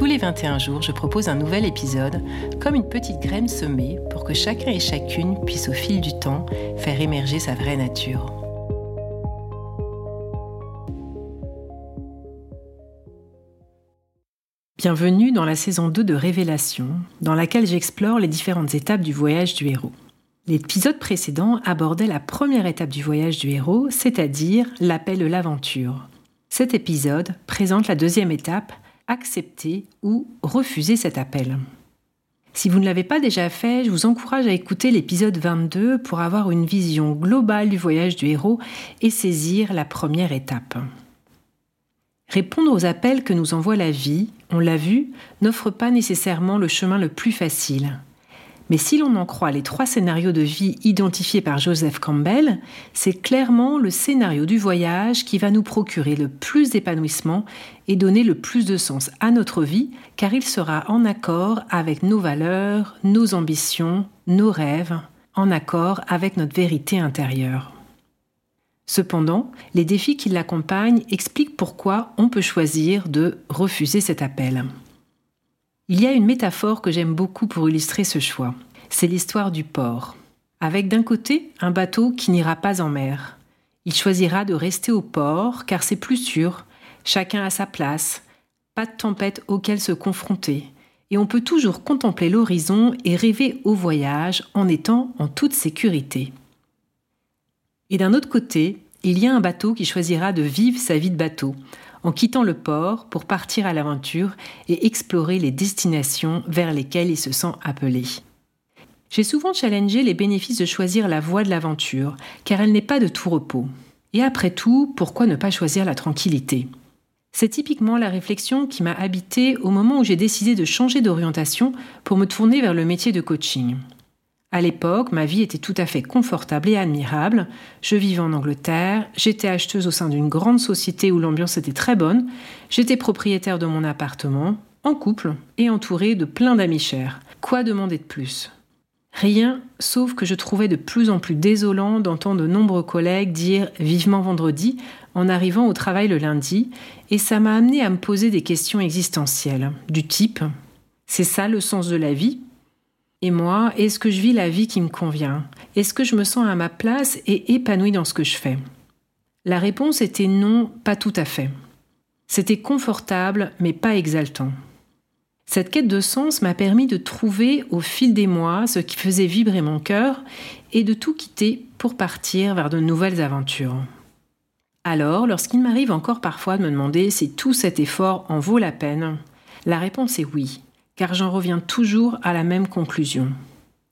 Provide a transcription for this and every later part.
Tous les 21 jours, je propose un nouvel épisode, comme une petite graine semée pour que chacun et chacune puisse au fil du temps faire émerger sa vraie nature. Bienvenue dans la saison 2 de Révélation, dans laquelle j'explore les différentes étapes du voyage du héros. L'épisode précédent abordait la première étape du voyage du héros, c'est-à-dire l'appel de l'aventure. Cet épisode présente la deuxième étape, accepter ou refuser cet appel. Si vous ne l'avez pas déjà fait, je vous encourage à écouter l'épisode 22 pour avoir une vision globale du voyage du héros et saisir la première étape. Répondre aux appels que nous envoie la vie, on l'a vu, n'offre pas nécessairement le chemin le plus facile. Mais si l'on en croit les trois scénarios de vie identifiés par Joseph Campbell, c'est clairement le scénario du voyage qui va nous procurer le plus d'épanouissement et donner le plus de sens à notre vie, car il sera en accord avec nos valeurs, nos ambitions, nos rêves, en accord avec notre vérité intérieure. Cependant, les défis qui l'accompagnent expliquent pourquoi on peut choisir de refuser cet appel. Il y a une métaphore que j'aime beaucoup pour illustrer ce choix. C'est l'histoire du port. Avec d'un côté un bateau qui n'ira pas en mer. Il choisira de rester au port car c'est plus sûr, chacun à sa place, pas de tempête auquel se confronter, et on peut toujours contempler l'horizon et rêver au voyage en étant en toute sécurité. Et d'un autre côté, il y a un bateau qui choisira de vivre sa vie de bateau, en quittant le port pour partir à l'aventure et explorer les destinations vers lesquelles il se sent appelé. J'ai souvent challengé les bénéfices de choisir la voie de l'aventure, car elle n'est pas de tout repos. Et après tout, pourquoi ne pas choisir la tranquillité? C'est typiquement la réflexion qui m'a habité au moment où j'ai décidé de changer d'orientation pour me tourner vers le métier de coaching. À l'époque, ma vie était tout à fait confortable et admirable. Je vivais en Angleterre, j'étais acheteuse au sein d'une grande société où l'ambiance était très bonne, j'étais propriétaire de mon appartement, en couple et entourée de plein d'amis chers. Quoi demander de plus? Rien, sauf que je trouvais de plus en plus désolant d'entendre de nombreux collègues dire vivement vendredi en arrivant au travail le lundi, et ça m'a amené à me poser des questions existentielles, du type C'est ça le sens de la vie? Et moi, est-ce que je vis la vie qui me convient? Est-ce que je me sens à ma place et épanouie dans ce que je fais? La réponse était non, pas tout à fait. C'était confortable, mais pas exaltant. Cette quête de sens m'a permis de trouver au fil des mois ce qui faisait vibrer mon cœur et de tout quitter pour partir vers de nouvelles aventures. Alors, lorsqu'il m'arrive encore parfois de me demander si tout cet effort en vaut la peine, la réponse est oui car j'en reviens toujours à la même conclusion.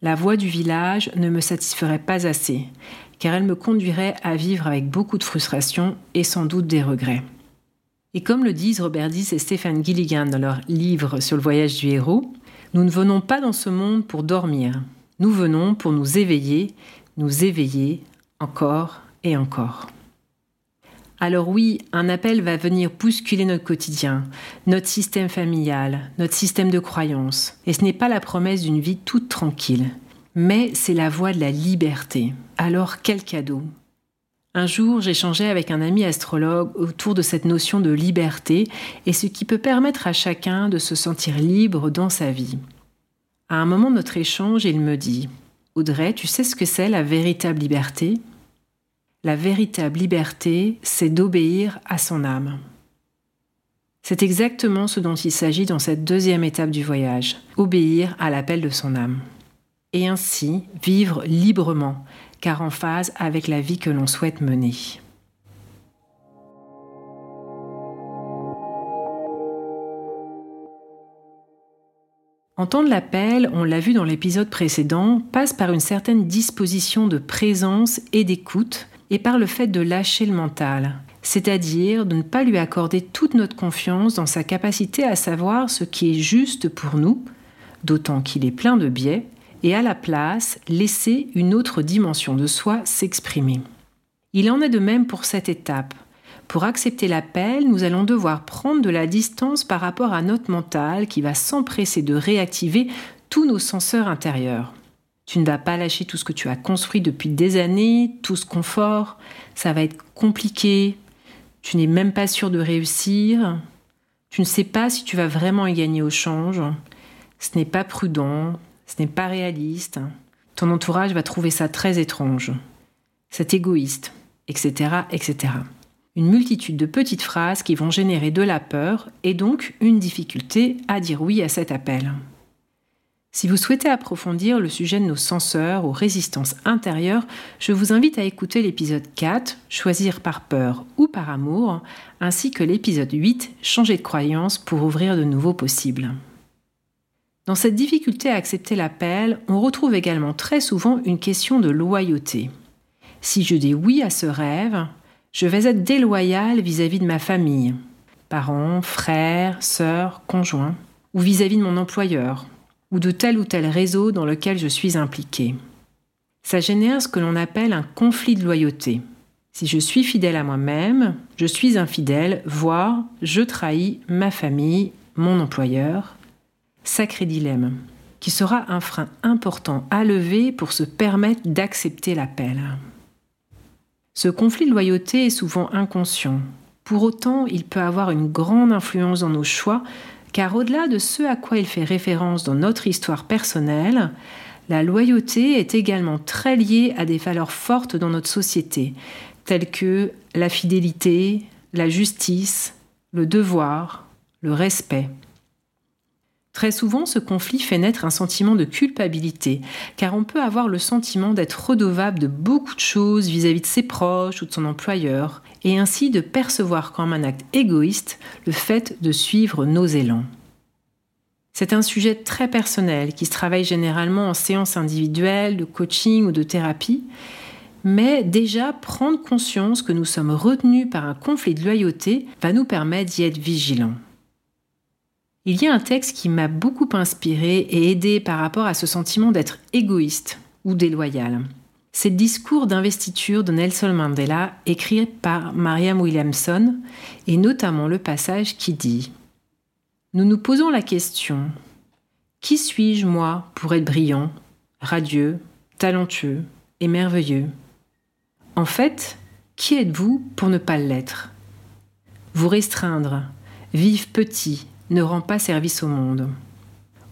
La voie du village ne me satisferait pas assez, car elle me conduirait à vivre avec beaucoup de frustration et sans doute des regrets. Et comme le disent Robert Diss et Stéphane Gilligan dans leur livre sur le voyage du héros, nous ne venons pas dans ce monde pour dormir, nous venons pour nous éveiller, nous éveiller encore et encore. Alors oui, un appel va venir bousculer notre quotidien, notre système familial, notre système de croyances. Et ce n'est pas la promesse d'une vie toute tranquille, mais c'est la voie de la liberté. Alors quel cadeau un jour, j'échangeais avec un ami astrologue autour de cette notion de liberté et ce qui peut permettre à chacun de se sentir libre dans sa vie. À un moment de notre échange, il me dit Audrey, tu sais ce que c'est la véritable liberté? La véritable liberté, c'est d'obéir à son âme. C'est exactement ce dont il s'agit dans cette deuxième étape du voyage, obéir à l'appel de son âme. Et ainsi vivre librement, car en phase avec la vie que l'on souhaite mener. Entendre l'appel, on l'a vu dans l'épisode précédent, passe par une certaine disposition de présence et d'écoute et par le fait de lâcher le mental, c'est-à-dire de ne pas lui accorder toute notre confiance dans sa capacité à savoir ce qui est juste pour nous, d'autant qu'il est plein de biais, et à la place laisser une autre dimension de soi s'exprimer. Il en est de même pour cette étape. Pour accepter l'appel, nous allons devoir prendre de la distance par rapport à notre mental qui va s'empresser de réactiver tous nos senseurs intérieurs. Tu ne vas pas lâcher tout ce que tu as construit depuis des années, tout ce confort. Ça va être compliqué. Tu n'es même pas sûr de réussir. Tu ne sais pas si tu vas vraiment y gagner au change. Ce n'est pas prudent. Ce n'est pas réaliste. Ton entourage va trouver ça très étrange. C'est égoïste, etc., etc. Une multitude de petites phrases qui vont générer de la peur et donc une difficulté à dire oui à cet appel. Si vous souhaitez approfondir le sujet de nos senseurs aux résistances intérieures, je vous invite à écouter l'épisode 4, Choisir par peur ou par amour, ainsi que l'épisode 8, Changer de croyance pour ouvrir de nouveaux possibles. Dans cette difficulté à accepter l'appel, on retrouve également très souvent une question de loyauté. Si je dis oui à ce rêve, je vais être déloyal vis-à-vis de ma famille, parents, frères, sœurs, conjoints, ou vis-à-vis -vis de mon employeur, ou de tel ou tel réseau dans lequel je suis impliqué. Ça génère ce que l'on appelle un conflit de loyauté. Si je suis fidèle à moi-même, je suis infidèle, voire je trahis ma famille, mon employeur. Sacré dilemme, qui sera un frein important à lever pour se permettre d'accepter l'appel. Ce conflit de loyauté est souvent inconscient. Pour autant, il peut avoir une grande influence dans nos choix car au-delà de ce à quoi il fait référence dans notre histoire personnelle, la loyauté est également très liée à des valeurs fortes dans notre société, telles que la fidélité, la justice, le devoir, le respect. Très souvent, ce conflit fait naître un sentiment de culpabilité, car on peut avoir le sentiment d'être redevable de beaucoup de choses vis-à-vis de ses proches ou de son employeur, et ainsi de percevoir comme un acte égoïste le fait de suivre nos élans. C'est un sujet très personnel qui se travaille généralement en séance individuelle, de coaching ou de thérapie, mais déjà prendre conscience que nous sommes retenus par un conflit de loyauté va nous permettre d'y être vigilants. Il y a un texte qui m'a beaucoup inspiré et aidé par rapport à ce sentiment d'être égoïste ou déloyal. C'est le discours d'investiture de Nelson Mandela écrit par Mariam Williamson et notamment le passage qui dit Nous nous posons la question Qui suis-je moi pour être brillant, radieux, talentueux et merveilleux? En fait, qui êtes-vous pour ne pas l'être? Vous restreindre, vivre petit, ne rend pas service au monde.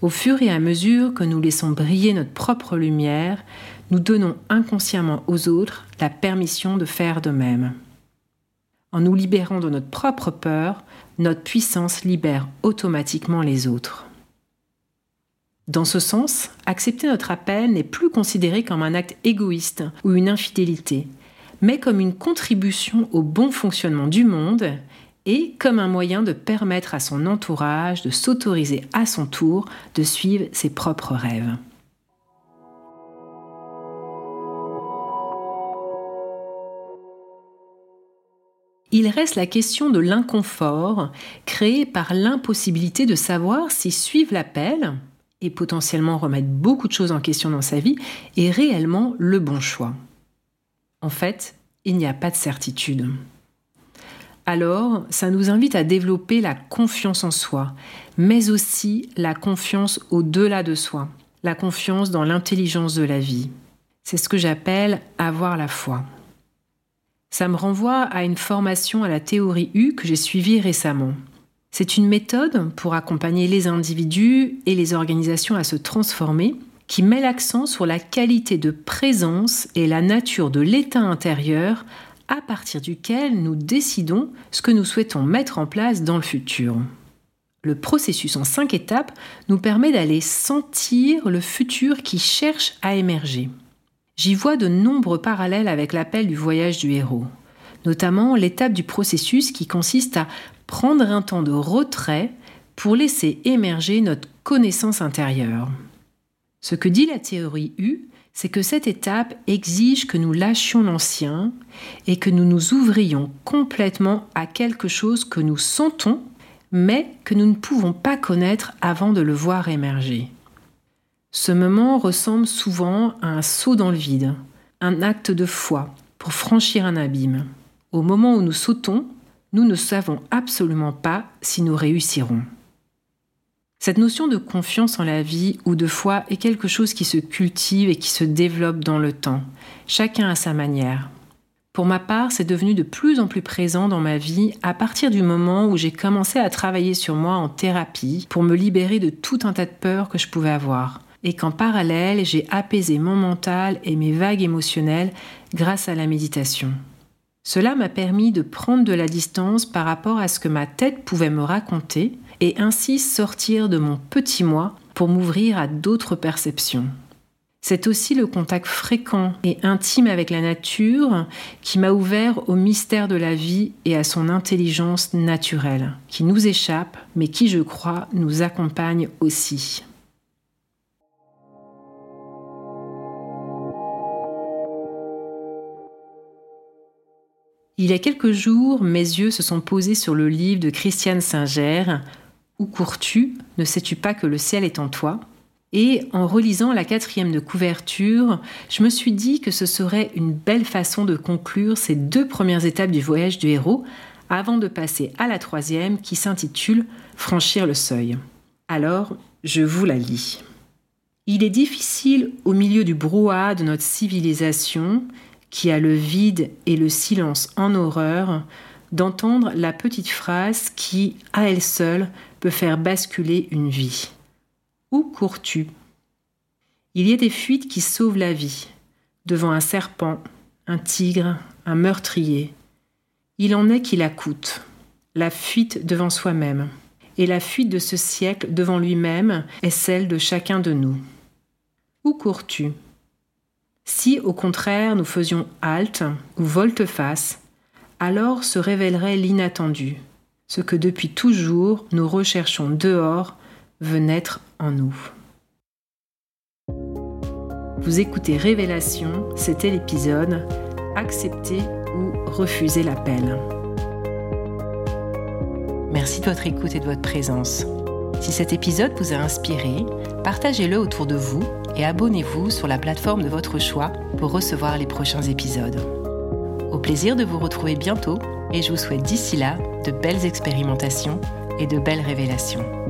Au fur et à mesure que nous laissons briller notre propre lumière, nous donnons inconsciemment aux autres la permission de faire de même. En nous libérant de notre propre peur, notre puissance libère automatiquement les autres. Dans ce sens, accepter notre appel n'est plus considéré comme un acte égoïste ou une infidélité, mais comme une contribution au bon fonctionnement du monde et comme un moyen de permettre à son entourage de s'autoriser à son tour de suivre ses propres rêves. Il reste la question de l'inconfort créé par l'impossibilité de savoir si suivre l'appel et potentiellement remettre beaucoup de choses en question dans sa vie est réellement le bon choix. En fait, il n'y a pas de certitude alors ça nous invite à développer la confiance en soi, mais aussi la confiance au-delà de soi, la confiance dans l'intelligence de la vie. C'est ce que j'appelle avoir la foi. Ça me renvoie à une formation à la théorie U que j'ai suivie récemment. C'est une méthode pour accompagner les individus et les organisations à se transformer qui met l'accent sur la qualité de présence et la nature de l'état intérieur à partir duquel nous décidons ce que nous souhaitons mettre en place dans le futur. Le processus en cinq étapes nous permet d'aller sentir le futur qui cherche à émerger. J'y vois de nombreux parallèles avec l'appel du voyage du héros, notamment l'étape du processus qui consiste à prendre un temps de retrait pour laisser émerger notre connaissance intérieure. Ce que dit la théorie U, c'est que cette étape exige que nous lâchions l'ancien et que nous nous ouvrions complètement à quelque chose que nous sentons, mais que nous ne pouvons pas connaître avant de le voir émerger. Ce moment ressemble souvent à un saut dans le vide, un acte de foi pour franchir un abîme. Au moment où nous sautons, nous ne savons absolument pas si nous réussirons. Cette notion de confiance en la vie ou de foi est quelque chose qui se cultive et qui se développe dans le temps, chacun à sa manière. Pour ma part, c'est devenu de plus en plus présent dans ma vie à partir du moment où j'ai commencé à travailler sur moi en thérapie pour me libérer de tout un tas de peurs que je pouvais avoir. Et qu'en parallèle, j'ai apaisé mon mental et mes vagues émotionnelles grâce à la méditation. Cela m'a permis de prendre de la distance par rapport à ce que ma tête pouvait me raconter et ainsi sortir de mon petit moi pour m'ouvrir à d'autres perceptions. C'est aussi le contact fréquent et intime avec la nature qui m'a ouvert au mystère de la vie et à son intelligence naturelle, qui nous échappe, mais qui, je crois, nous accompagne aussi. Il y a quelques jours, mes yeux se sont posés sur le livre de Christiane Singer, Où cours-tu Ne sais-tu pas que le ciel est en toi? Et en relisant la quatrième de couverture, je me suis dit que ce serait une belle façon de conclure ces deux premières étapes du voyage du héros avant de passer à la troisième qui s'intitule Franchir le seuil. Alors, je vous la lis. Il est difficile au milieu du brouhaha de notre civilisation, qui a le vide et le silence en horreur, d'entendre la petite phrase qui, à elle seule, peut faire basculer une vie. Où cours-tu? Il y a des fuites qui sauvent la vie, devant un serpent, un tigre, un meurtrier. Il en est qui la coûtent, la fuite devant soi-même. Et la fuite de ce siècle devant lui-même est celle de chacun de nous. Où cours-tu? Si au contraire nous faisions halte ou volte-face, alors se révélerait l'inattendu, ce que depuis toujours nous recherchons dehors veut naître en nous. Vous écoutez Révélation, c'était l'épisode Accepter ou refuser l'appel. Merci de votre écoute et de votre présence. Si cet épisode vous a inspiré, partagez-le autour de vous et abonnez-vous sur la plateforme de votre choix pour recevoir les prochains épisodes. Au plaisir de vous retrouver bientôt et je vous souhaite d'ici là de belles expérimentations et de belles révélations.